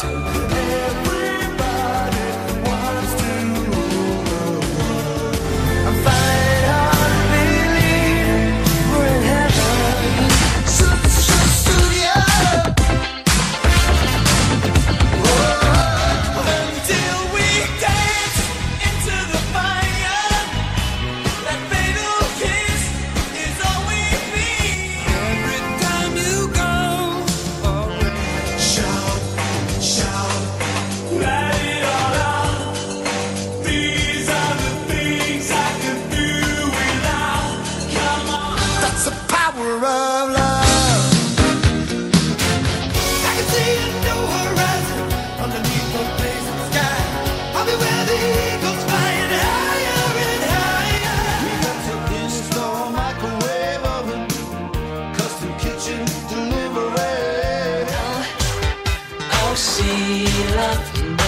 to the see love.